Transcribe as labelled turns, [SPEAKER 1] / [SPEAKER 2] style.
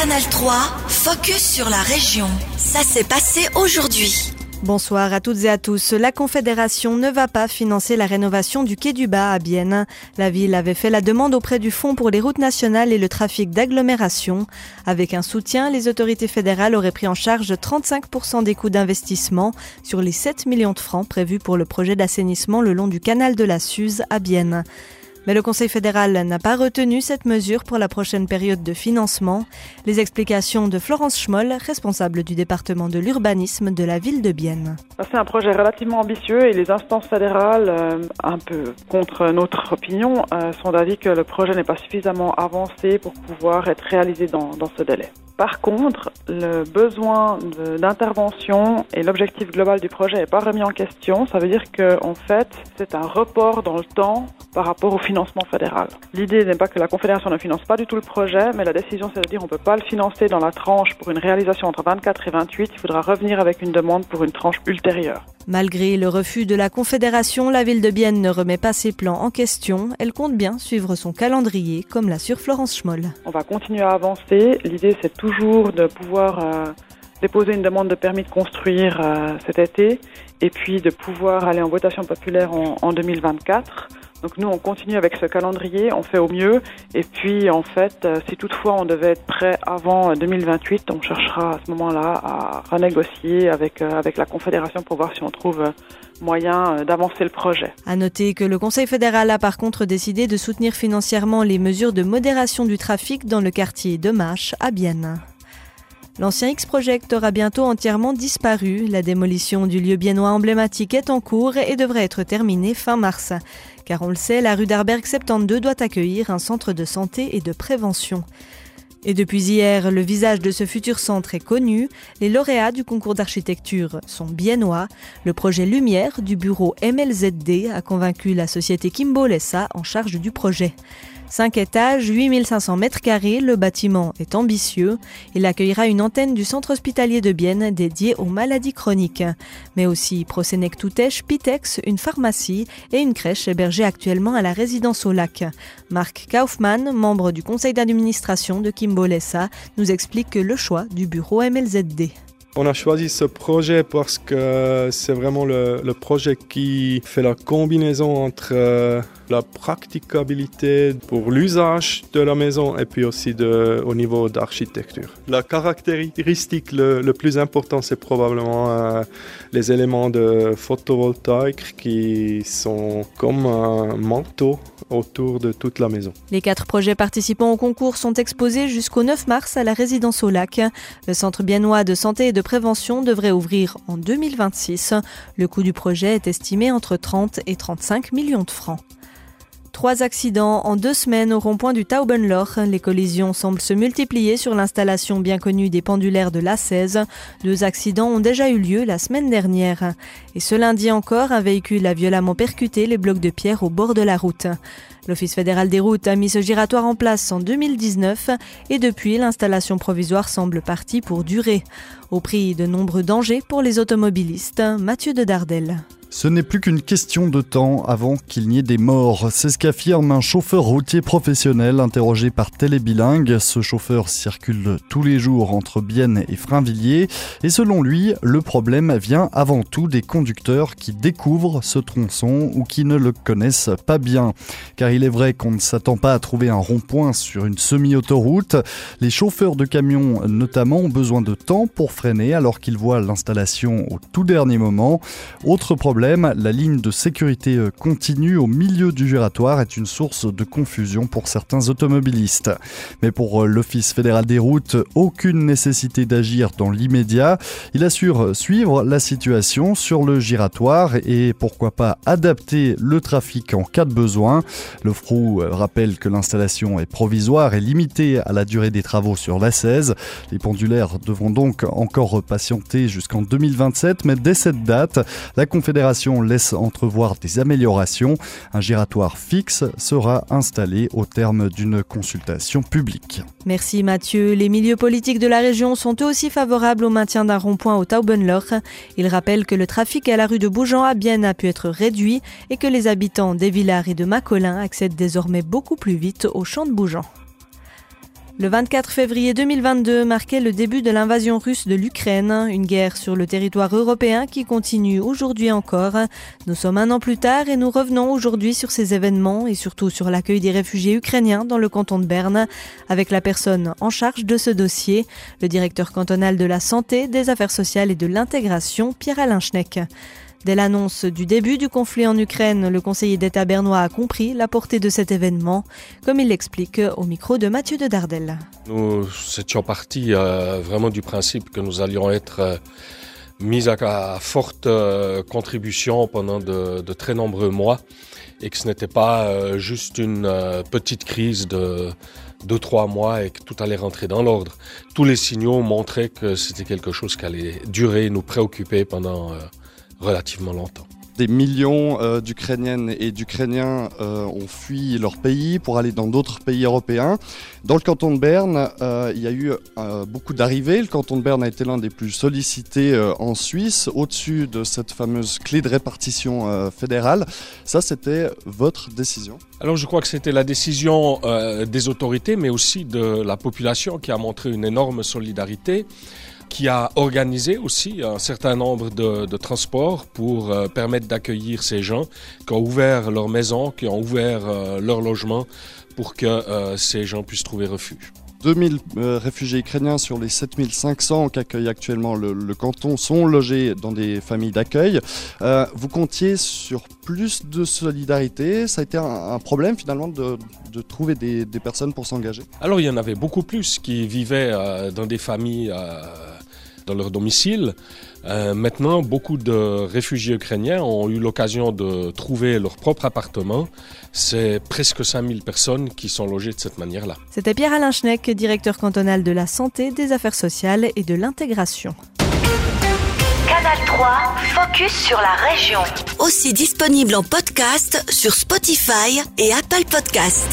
[SPEAKER 1] Canal 3, focus sur la région. Ça s'est passé aujourd'hui.
[SPEAKER 2] Bonsoir à toutes et à tous. La Confédération ne va pas financer la rénovation du quai du Bas à Bienne. La ville avait fait la demande auprès du Fonds pour les routes nationales et le trafic d'agglomération. Avec un soutien, les autorités fédérales auraient pris en charge 35% des coûts d'investissement sur les 7 millions de francs prévus pour le projet d'assainissement le long du canal de la Suze à Bienne. Mais le Conseil fédéral n'a pas retenu cette mesure pour la prochaine période de financement. Les explications de Florence Schmoll, responsable du département de l'urbanisme de la ville de Bienne.
[SPEAKER 3] C'est un projet relativement ambitieux et les instances fédérales, euh, un peu contre notre opinion, euh, sont d'avis que le projet n'est pas suffisamment avancé pour pouvoir être réalisé dans, dans ce délai. Par contre, le besoin d'intervention et l'objectif global du projet n'est pas remis en question. Ça veut dire qu'en en fait, c'est un report dans le temps par rapport au financement fédéral. L'idée n'est pas que la Confédération ne finance pas du tout le projet, mais la décision c'est de dire on ne peut pas le financer dans la tranche pour une réalisation entre 24 et 28. Il faudra revenir avec une demande pour une tranche ultérieure.
[SPEAKER 2] Malgré le refus de la Confédération, la ville de Bienne ne remet pas ses plans en question. Elle compte bien suivre son calendrier, comme l'assure Florence Schmoll.
[SPEAKER 3] On va continuer à avancer. L'idée, c'est toujours de pouvoir euh, déposer une demande de permis de construire euh, cet été et puis de pouvoir aller en votation populaire en, en 2024. Donc nous, on continue avec ce calendrier, on fait au mieux. Et puis, en fait, euh, si toutefois on devait être prêt avant 2028, on cherchera à ce moment-là à renégocier avec, avec la Confédération pour voir si on trouve moyen d'avancer le projet.
[SPEAKER 2] À noter que le Conseil fédéral a par contre décidé de soutenir financièrement les mesures de modération du trafic dans le quartier de Mâche à Bienne. L'ancien X-Project aura bientôt entièrement disparu. La démolition du lieu biennois emblématique est en cours et devrait être terminée fin mars. Car on le sait, la rue d'Arberg 72 doit accueillir un centre de santé et de prévention. Et depuis hier, le visage de ce futur centre est connu. Les lauréats du concours d'architecture sont biennois. Le projet Lumière du bureau MLZD a convaincu la société Kimbo Lessa en charge du projet. 5 étages, 8500 mètres carrés, le bâtiment est ambitieux. Il accueillera une antenne du centre hospitalier de Bienne dédiée aux maladies chroniques, mais aussi Prosenec Toutèche, Pitex, une pharmacie et une crèche hébergée actuellement à la résidence au lac. Marc Kaufmann, membre du conseil d'administration de Kimbolessa, nous explique le choix du bureau MLZD.
[SPEAKER 4] On a choisi ce projet parce que c'est vraiment le, projet qui fait la combinaison entre euh, la praticabilité pour l'usage de la maison et puis aussi au niveau d'architecture. La caractéristique le, le, plus important, c'est probablement euh, les éléments de photovoltaïque qui sont comme un manteau autour de toute la maison.
[SPEAKER 2] Les quatre projets participants au concours sont exposés jusqu'au 9 mars à la résidence au lac. Le centre biennois de santé et de prévention devrait ouvrir en 2026. Le coût du projet est estimé entre 30 et 35 millions de francs. Trois accidents en deux semaines au rond-point du Taubenloch. Les collisions semblent se multiplier sur l'installation bien connue des pendulaires de l'A16. Deux accidents ont déjà eu lieu la semaine dernière. Et ce lundi encore, un véhicule a violemment percuté les blocs de pierre au bord de la route. L'Office fédéral des routes a mis ce giratoire en place en 2019 et depuis, l'installation provisoire semble partie pour durer. Au prix de nombreux dangers pour les automobilistes, Mathieu de Dardel.
[SPEAKER 5] Ce n'est plus qu'une question de temps avant qu'il n'y ait des morts. C'est ce qu'affirme un chauffeur routier professionnel interrogé par Télébilingue. Ce chauffeur circule tous les jours entre Bienne et Frainvilliers. Et selon lui, le problème vient avant tout des conducteurs qui découvrent ce tronçon ou qui ne le connaissent pas bien. Car il est vrai qu'on ne s'attend pas à trouver un rond-point sur une semi-autoroute. Les chauffeurs de camions notamment ont besoin de temps pour freiner alors qu'ils voient l'installation au tout dernier moment. Autre problème la ligne de sécurité euh, continue au milieu du giratoire est une source de confusion pour certains automobilistes. Mais pour euh, l'Office fédéral des routes, aucune nécessité d'agir dans l'immédiat. Il assure suivre la situation sur le giratoire et pourquoi pas adapter le trafic en cas de besoin. Le FROU euh, rappelle que l'installation est provisoire et limitée à la durée des travaux sur la 16. Les pendulaires devront donc encore patienter jusqu'en 2027, mais dès cette date, la Confédération laisse entrevoir des améliorations. Un giratoire fixe sera installé au terme d'une consultation publique.
[SPEAKER 2] Merci Mathieu. Les milieux politiques de la région sont eux aussi favorables au maintien d'un rond-point au Taubenloch. Ils rappellent que le trafic à la rue de Bougeant à Bienne a pu être réduit et que les habitants des Villars et de Macolin accèdent désormais beaucoup plus vite au champ de Bougeant. Le 24 février 2022 marquait le début de l'invasion russe de l'Ukraine, une guerre sur le territoire européen qui continue aujourd'hui encore. Nous sommes un an plus tard et nous revenons aujourd'hui sur ces événements et surtout sur l'accueil des réfugiés ukrainiens dans le canton de Berne, avec la personne en charge de ce dossier, le directeur cantonal de la santé, des affaires sociales et de l'intégration, Pierre-Alain Schneck. Dès l'annonce du début du conflit en Ukraine, le conseiller d'État bernois a compris la portée de cet événement, comme il l'explique au micro de Mathieu de Dardel.
[SPEAKER 6] Nous étions partis euh, vraiment du principe que nous allions être euh, mis à, forte euh, contribution pendant de, très nombreux mois et que ce n'était pas juste une petite crise de deux, trois mois et que tout allait rentrer dans l'ordre. Tous les signaux montraient que c'était quelque chose qui allait durer, nous préoccuper pendant relativement longtemps.
[SPEAKER 7] Des millions euh, d'Ukrainiennes et d'Ukrainiens euh, ont fui leur pays pour aller dans d'autres pays européens. Dans le canton de Berne, euh, il y a eu beaucoup d'arrivées. Le canton de Berne a été l'un des plus sollicités en Suisse, au-dessus de cette fameuse clé de répartition fédérale. Ça, c'était votre décision
[SPEAKER 6] Alors, je crois que c'était la décision des autorités, mais aussi de la population qui a montré une énorme solidarité qui a organisé aussi un certain nombre de, transports pour euh, permettre d'accueillir ces gens, qui ont ouvert leur maison, qui ont ouvert euh, leur logement pour que euh, ces gens puissent trouver refuge.
[SPEAKER 7] 2000 réfugiés ukrainiens sur les 7500 qu'accueille actuellement le, canton sont logés dans des familles d'accueil. vous comptiez sur plus de solidarité. Ça a été un, problème finalement de, trouver des, des, personnes pour s'engager?
[SPEAKER 6] Alors il y en avait beaucoup plus qui vivaient dans des familles dans leur domicile. Euh, maintenant, beaucoup de réfugiés ukrainiens ont eu l'occasion de trouver leur propre appartement. C'est presque 5000 personnes qui sont logées de cette manière-là.
[SPEAKER 2] C'était Pierre-Alain Schneck, directeur cantonal de la santé, des affaires sociales et de l'intégration.
[SPEAKER 1] Canal 3, focus sur la région. Aussi disponible en podcast sur Spotify et Apple Podcast.